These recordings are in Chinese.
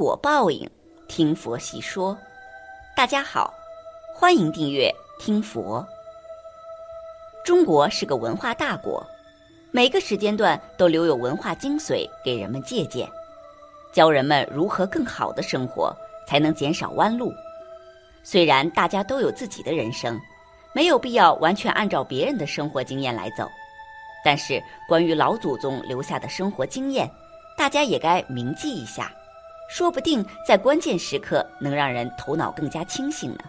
果报应，听佛细说。大家好，欢迎订阅听佛。中国是个文化大国，每个时间段都留有文化精髓给人们借鉴，教人们如何更好的生活，才能减少弯路。虽然大家都有自己的人生，没有必要完全按照别人的生活经验来走，但是关于老祖宗留下的生活经验，大家也该铭记一下。说不定在关键时刻能让人头脑更加清醒呢。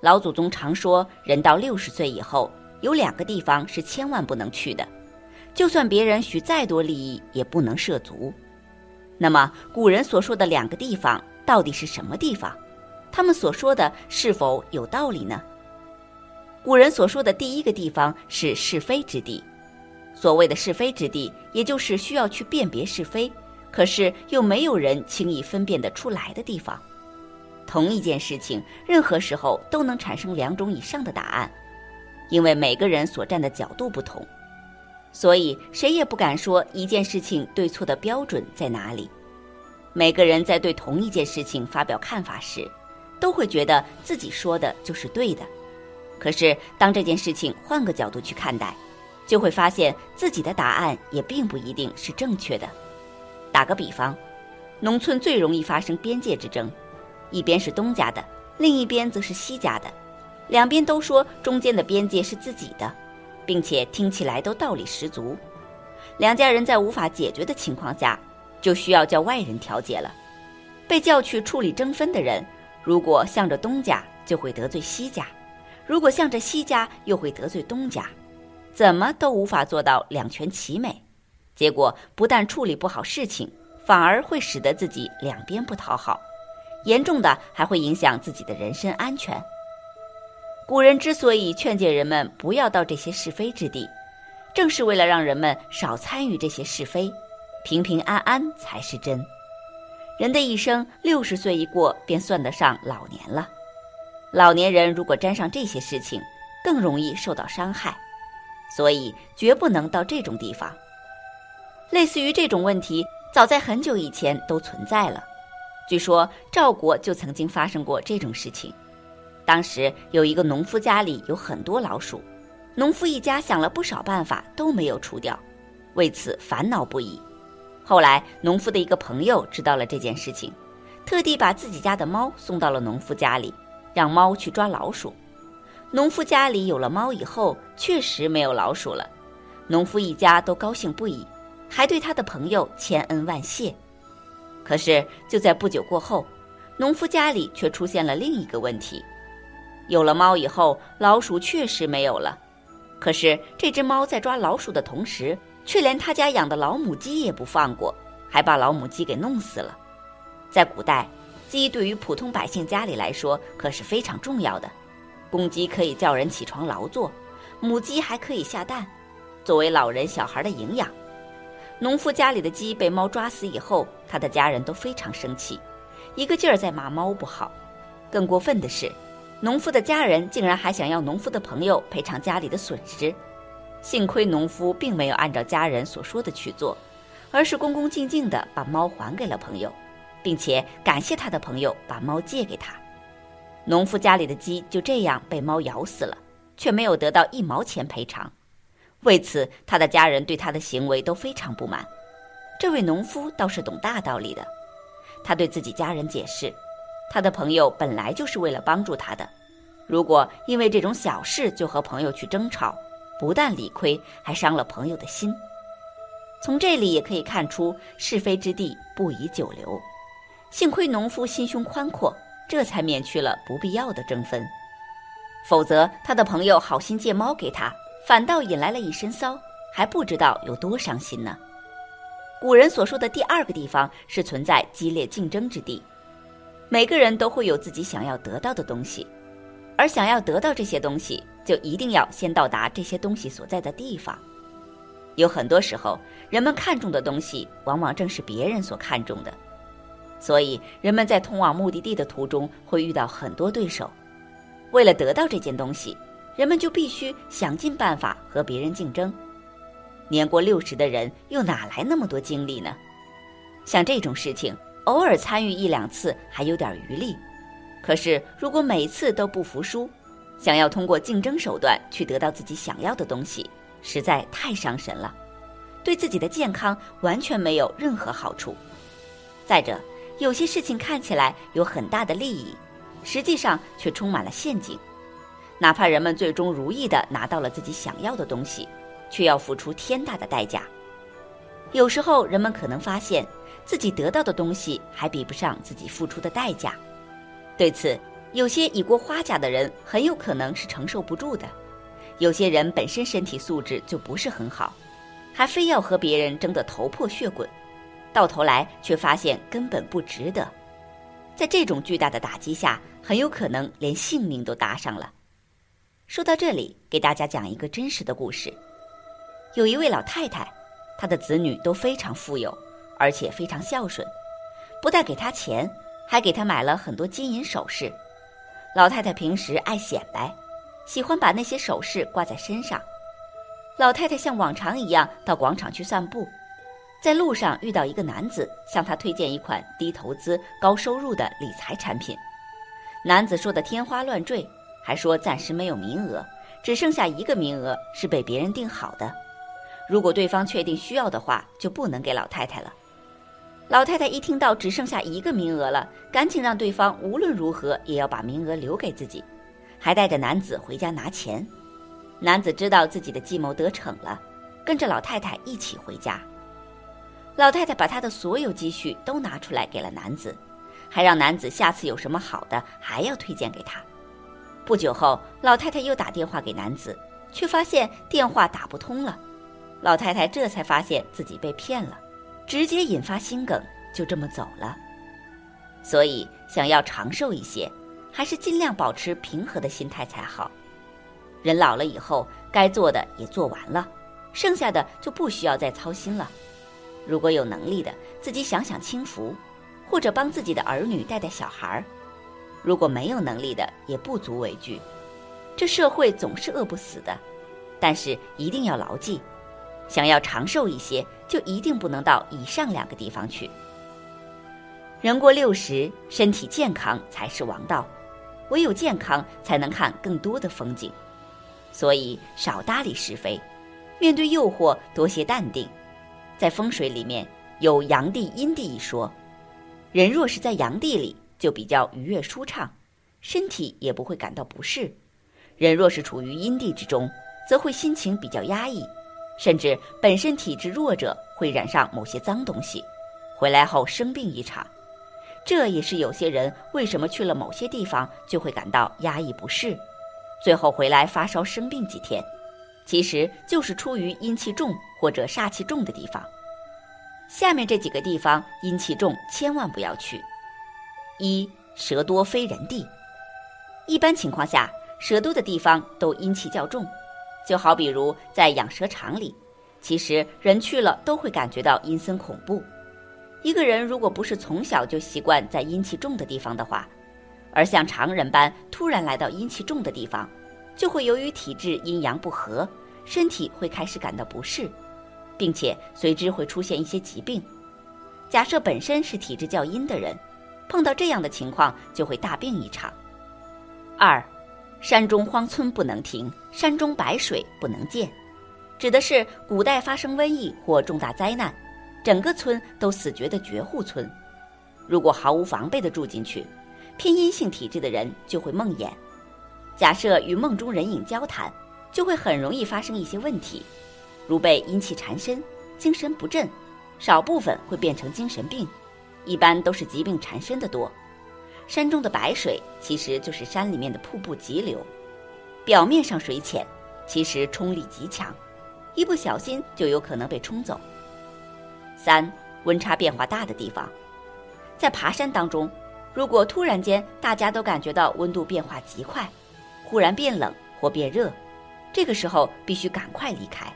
老祖宗常说，人到六十岁以后，有两个地方是千万不能去的，就算别人许再多利益，也不能涉足。那么，古人所说的两个地方到底是什么地方？他们所说的是否有道理呢？古人所说的第一个地方是是非之地，所谓的是非之地，也就是需要去辨别是非。可是又没有人轻易分辨得出来的地方。同一件事情，任何时候都能产生两种以上的答案，因为每个人所站的角度不同，所以谁也不敢说一件事情对错的标准在哪里。每个人在对同一件事情发表看法时，都会觉得自己说的就是对的。可是当这件事情换个角度去看待，就会发现自己的答案也并不一定是正确的。打个比方，农村最容易发生边界之争，一边是东家的，另一边则是西家的，两边都说中间的边界是自己的，并且听起来都道理十足。两家人在无法解决的情况下，就需要叫外人调解了。被叫去处理争分的人，如果向着东家，就会得罪西家；如果向着西家，又会得罪东家，怎么都无法做到两全其美。结果不但处理不好事情，反而会使得自己两边不讨好，严重的还会影响自己的人身安全。古人之所以劝诫人们不要到这些是非之地，正是为了让人们少参与这些是非，平平安安才是真。人的一生六十岁一过，便算得上老年了。老年人如果沾上这些事情，更容易受到伤害，所以绝不能到这种地方。类似于这种问题，早在很久以前都存在了。据说赵国就曾经发生过这种事情。当时有一个农夫家里有很多老鼠，农夫一家想了不少办法都没有除掉，为此烦恼不已。后来农夫的一个朋友知道了这件事情，特地把自己家的猫送到了农夫家里，让猫去抓老鼠。农夫家里有了猫以后，确实没有老鼠了，农夫一家都高兴不已。还对他的朋友千恩万谢，可是就在不久过后，农夫家里却出现了另一个问题：有了猫以后，老鼠确实没有了，可是这只猫在抓老鼠的同时，却连他家养的老母鸡也不放过，还把老母鸡给弄死了。在古代，鸡对于普通百姓家里来说可是非常重要的，公鸡可以叫人起床劳作，母鸡还可以下蛋，作为老人小孩的营养。农夫家里的鸡被猫抓死以后，他的家人都非常生气，一个劲儿在骂猫不好。更过分的是，农夫的家人竟然还想要农夫的朋友赔偿家里的损失。幸亏农夫并没有按照家人所说的去做，而是恭恭敬敬地把猫还给了朋友，并且感谢他的朋友把猫借给他。农夫家里的鸡就这样被猫咬死了，却没有得到一毛钱赔偿。为此，他的家人对他的行为都非常不满。这位农夫倒是懂大道理的，他对自己家人解释，他的朋友本来就是为了帮助他的，如果因为这种小事就和朋友去争吵，不但理亏，还伤了朋友的心。从这里也可以看出，是非之地不宜久留。幸亏农夫心胸宽阔，这才免去了不必要的争纷，否则他的朋友好心借猫给他。反倒引来了一身骚，还不知道有多伤心呢。古人所说的第二个地方是存在激烈竞争之地，每个人都会有自己想要得到的东西，而想要得到这些东西，就一定要先到达这些东西所在的地方。有很多时候，人们看重的东西，往往正是别人所看重的，所以人们在通往目的地的途中会遇到很多对手。为了得到这件东西，人们就必须想尽办法和别人竞争。年过六十的人又哪来那么多精力呢？像这种事情，偶尔参与一两次还有点余力，可是如果每次都不服输，想要通过竞争手段去得到自己想要的东西。实在太伤神了，对自己的健康完全没有任何好处。再者，有些事情看起来有很大的利益，实际上却充满了陷阱。哪怕人们最终如意的拿到了自己想要的东西，却要付出天大的代价。有时候，人们可能发现自己得到的东西还比不上自己付出的代价。对此，有些已过花甲的人很有可能是承受不住的。有些人本身身体素质就不是很好，还非要和别人争得头破血滚，到头来却发现根本不值得。在这种巨大的打击下，很有可能连性命都搭上了。说到这里，给大家讲一个真实的故事。有一位老太太，她的子女都非常富有，而且非常孝顺，不但给她钱，还给她买了很多金银首饰。老太太平时爱显摆。喜欢把那些首饰挂在身上。老太太像往常一样到广场去散步，在路上遇到一个男子，向她推荐一款低投资、高收入的理财产品。男子说的天花乱坠，还说暂时没有名额，只剩下一个名额是被别人定好的。如果对方确定需要的话，就不能给老太太了。老太太一听到只剩下一个名额了，赶紧让对方无论如何也要把名额留给自己。还带着男子回家拿钱，男子知道自己的计谋得逞了，跟着老太太一起回家。老太太把她的所有积蓄都拿出来给了男子，还让男子下次有什么好的还要推荐给他。不久后，老太太又打电话给男子，却发现电话打不通了。老太太这才发现自己被骗了，直接引发心梗，就这么走了。所以，想要长寿一些。还是尽量保持平和的心态才好。人老了以后，该做的也做完了，剩下的就不需要再操心了。如果有能力的，自己享享清福，或者帮自己的儿女带带小孩儿；如果没有能力的，也不足为惧。这社会总是饿不死的，但是一定要牢记：想要长寿一些，就一定不能到以上两个地方去。人过六十，身体健康才是王道。唯有健康，才能看更多的风景，所以少搭理是非，面对诱惑多些淡定。在风水里面有阳地阴地一说，人若是在阳地里，就比较愉悦舒畅，身体也不会感到不适；人若是处于阴地之中，则会心情比较压抑，甚至本身体质弱者会染上某些脏东西，回来后生病一场。这也是有些人为什么去了某些地方就会感到压抑不适，最后回来发烧生病几天，其实就是出于阴气重或者煞气重的地方。下面这几个地方阴气重，千万不要去。一蛇多非人地，一般情况下，蛇多的地方都阴气较重，就好比如在养蛇场里，其实人去了都会感觉到阴森恐怖。一个人如果不是从小就习惯在阴气重的地方的话，而像常人般突然来到阴气重的地方，就会由于体质阴阳不和，身体会开始感到不适，并且随之会出现一些疾病。假设本身是体质较阴的人，碰到这样的情况就会大病一场。二，山中荒村不能停，山中白水不能见，指的是古代发生瘟疫或重大灾难。整个村都死绝的绝户村，如果毫无防备的住进去，偏阴性体质的人就会梦魇。假设与梦中人影交谈，就会很容易发生一些问题，如被阴气缠身、精神不振，少部分会变成精神病，一般都是疾病缠身的多。山中的白水其实就是山里面的瀑布急流，表面上水浅，其实冲力极强。一不小心就有可能被冲走。三、温差变化大的地方，在爬山当中，如果突然间大家都感觉到温度变化极快，忽然变冷或变热，这个时候必须赶快离开。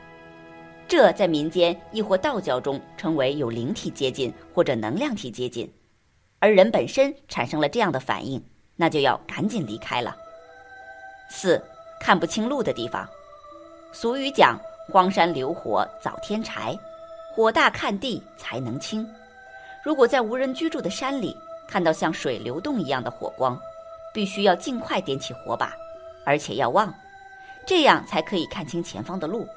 这在民间亦或道教中称为有灵体接近或者能量体接近，而人本身产生了这样的反应，那就要赶紧离开了。四、看不清路的地方，俗语讲。荒山流火早添柴，火大看地才能清。如果在无人居住的山里看到像水流动一样的火光，必须要尽快点起火把，而且要旺，这样才可以看清前方的路。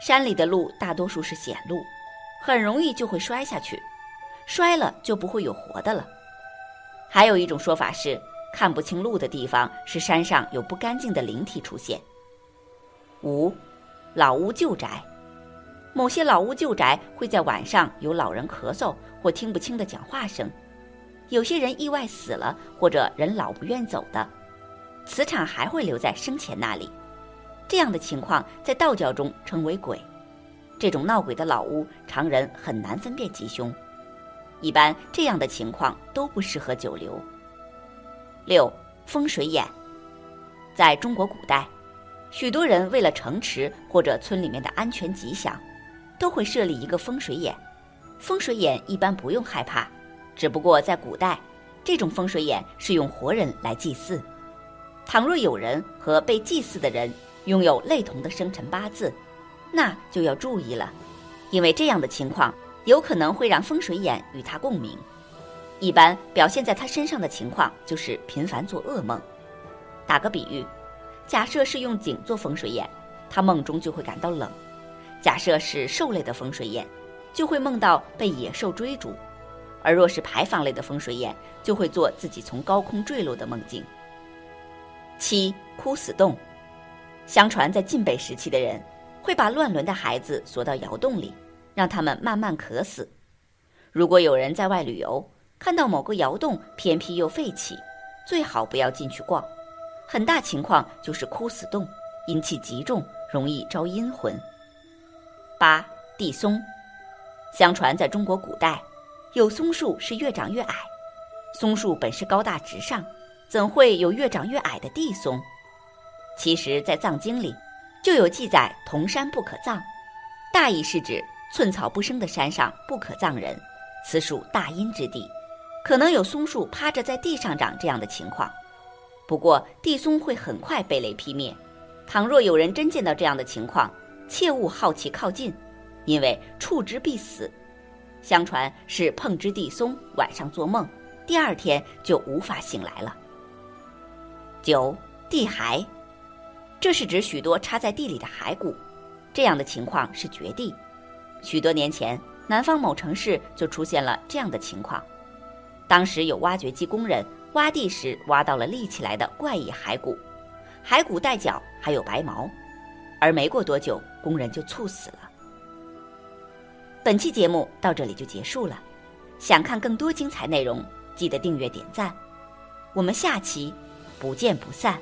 山里的路大多数是险路，很容易就会摔下去，摔了就不会有活的了。还有一种说法是，看不清路的地方是山上有不干净的灵体出现。五。老屋旧宅，某些老屋旧宅会在晚上有老人咳嗽或听不清的讲话声，有些人意外死了或者人老不愿走的，磁场还会留在生前那里。这样的情况在道教中称为鬼。这种闹鬼的老屋，常人很难分辨吉凶，一般这样的情况都不适合久留。六风水眼，在中国古代。许多人为了城池或者村里面的安全吉祥，都会设立一个风水眼。风水眼一般不用害怕，只不过在古代，这种风水眼是用活人来祭祀。倘若有人和被祭祀的人拥有类同的生辰八字，那就要注意了，因为这样的情况有可能会让风水眼与他共鸣。一般表现在他身上的情况就是频繁做噩梦。打个比喻。假设是用井做风水眼，他梦中就会感到冷；假设是兽类的风水眼，就会梦到被野兽追逐；而若是牌坊类的风水眼，就会做自己从高空坠落的梦境。七枯死洞，相传在晋北时期的人会把乱伦的孩子锁到窑洞里，让他们慢慢渴死。如果有人在外旅游，看到某个窑洞偏僻又废弃，最好不要进去逛。很大情况就是枯死洞，阴气极重，容易招阴魂。八地松，相传在中国古代，有松树是越长越矮。松树本是高大直上，怎会有越长越矮的地松？其实，在藏经里就有记载：“同山不可葬”，大意是指寸草不生的山上不可葬人，此属大阴之地，可能有松树趴着在地上长这样的情况。不过地松会很快被雷劈灭，倘若有人真见到这样的情况，切勿好奇靠近，因为触之必死。相传是碰之地松，晚上做梦，第二天就无法醒来了。九地骸，这是指许多插在地里的骸骨，这样的情况是绝地。许多年前，南方某城市就出现了这样的情况，当时有挖掘机工人。挖地时挖到了立起来的怪异骸骨，骸骨带角，还有白毛，而没过多久，工人就猝死了。本期节目到这里就结束了，想看更多精彩内容，记得订阅点赞，我们下期不见不散。